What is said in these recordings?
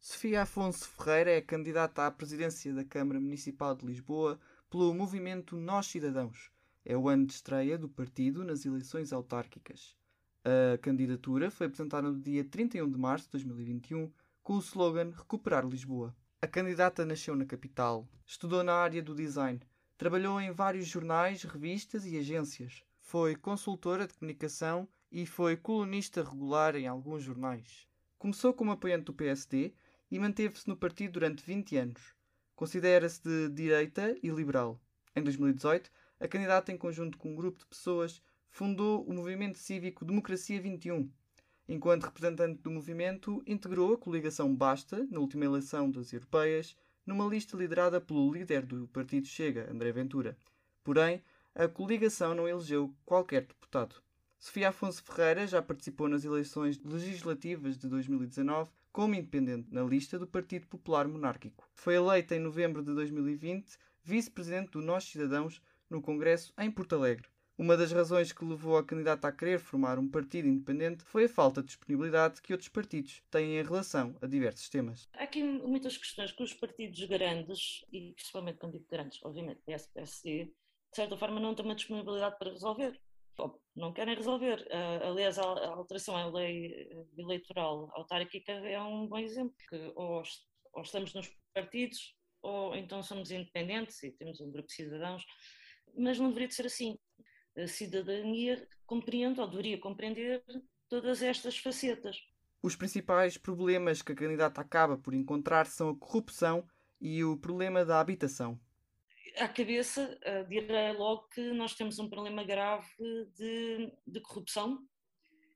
Sofia Afonso Ferreira é candidata à presidência da Câmara Municipal de Lisboa pelo movimento Nós Cidadãos. É o ano de estreia do partido nas eleições autárquicas. A candidatura foi apresentada no dia 31 de março de 2021 com o slogan Recuperar Lisboa. A candidata nasceu na capital, estudou na área do design, trabalhou em vários jornais, revistas e agências, foi consultora de comunicação e foi colunista regular em alguns jornais. Começou como apoiante do PSD e manteve-se no partido durante 20 anos. Considera-se de direita e liberal. Em 2018, a candidata, em conjunto com um grupo de pessoas, fundou o movimento cívico Democracia 21. Enquanto representante do movimento, integrou a coligação Basta, na última eleição das europeias, numa lista liderada pelo líder do partido Chega, André Ventura. Porém, a coligação não elegeu qualquer deputado. Sofia Afonso Ferreira já participou nas eleições legislativas de 2019 como independente na lista do Partido Popular Monárquico. Foi eleita em novembro de 2020 vice-presidente do Nós Cidadãos no Congresso em Porto Alegre. Uma das razões que levou a candidata a querer formar um partido independente foi a falta de disponibilidade que outros partidos têm em relação a diversos temas. Há aqui muitas questões que os partidos grandes, e principalmente quando digo grandes, obviamente PS, PSD, de certa forma não têm uma disponibilidade para resolver não querem resolver. Uh, aliás, a, alteração à lei eleitoral autárquica é um bom exemplo, que ou, ou, estamos nos partidos ou então somos independentes e temos um grupo de cidadãos, mas não deveria de ser assim. A cidadania compreende ou deveria compreender todas estas facetas. Os principais problemas que a candidata acaba por encontrar são a corrupção e o problema da habitação à cabeça, uh, direi logo que nós temos um problema grave de, de corrupção,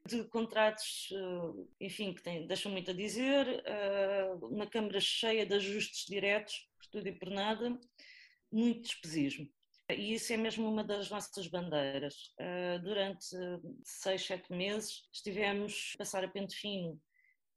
de contratos, uh, enfim, que tem, deixam muito a dizer, uh, uma Câmara cheia de ajustes diretos, por tudo e por nada, muito despesismo. E isso é mesmo uma das nossas bandeiras. Uh, durante seis, sete meses estivemos a passar a pente fino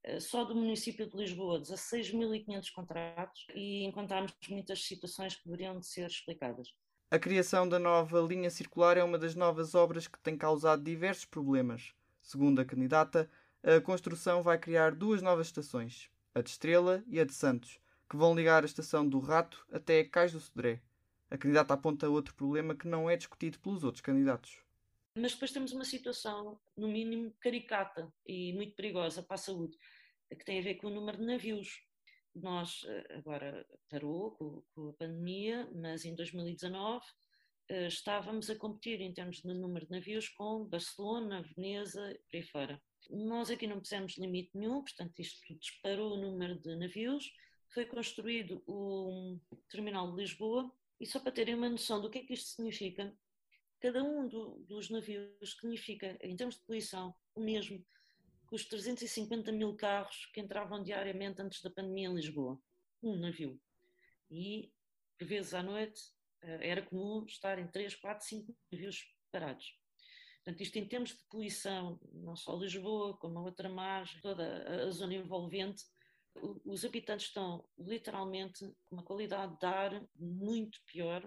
eh, só do município de Lisboa 16.500 contratos e encontramos muitas situações que deveriam de ser explicadas. A criação da nova linha circular é uma das novas obras que tem causado diversos problemas. Segundo a candidata, a construção vai criar duas novas estações, a de Estrela e a de Santos, que vão ligar a estação do Rato até Cais do Sodré. A candidata aponta outro problema que não é discutido pelos outros candidatos. Mas depois temos uma situação, no mínimo, caricata e muito perigosa para a saúde, que tem a ver com o número de navios. Nós, eh, agora parou com, com a pandemia, mas em 2019 eh, estávamos a competir em termos de número de navios com Barcelona, Veneza e por aí fora. Nós aqui não pusemos limite nenhum, portanto, isto disparou o número de navios. Foi construído o terminal de Lisboa, e só para terem uma noção do que é que isto significa, cada um do, dos navios significa, em termos de poluição, o mesmo que os 350 mil carros que entravam diariamente antes da pandemia em Lisboa. Um navio. E, por vezes à noite, eh, era comum estar em 3, 4, 5 navios parados. Portanto, isto em termos de poluição, não só Lisboa, como a outra margem, toda a zona envolvente, os habitantes estão literalmente com uma qualidade de ar muito pior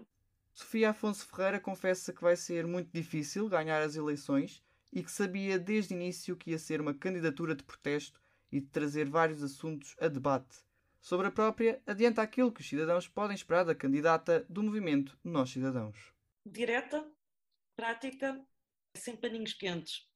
Sofia Afonso Ferreira confessa que vai ser muito difícil ganhar as eleições e que sabia desde o início que ia ser uma candidatura de protesto e de trazer vários assuntos a debate. Sobre a própria, adianta aquilo que os cidadãos podem esperar da candidata do movimento Nós Cidadãos. Direta, prática, sem paninhos quentes.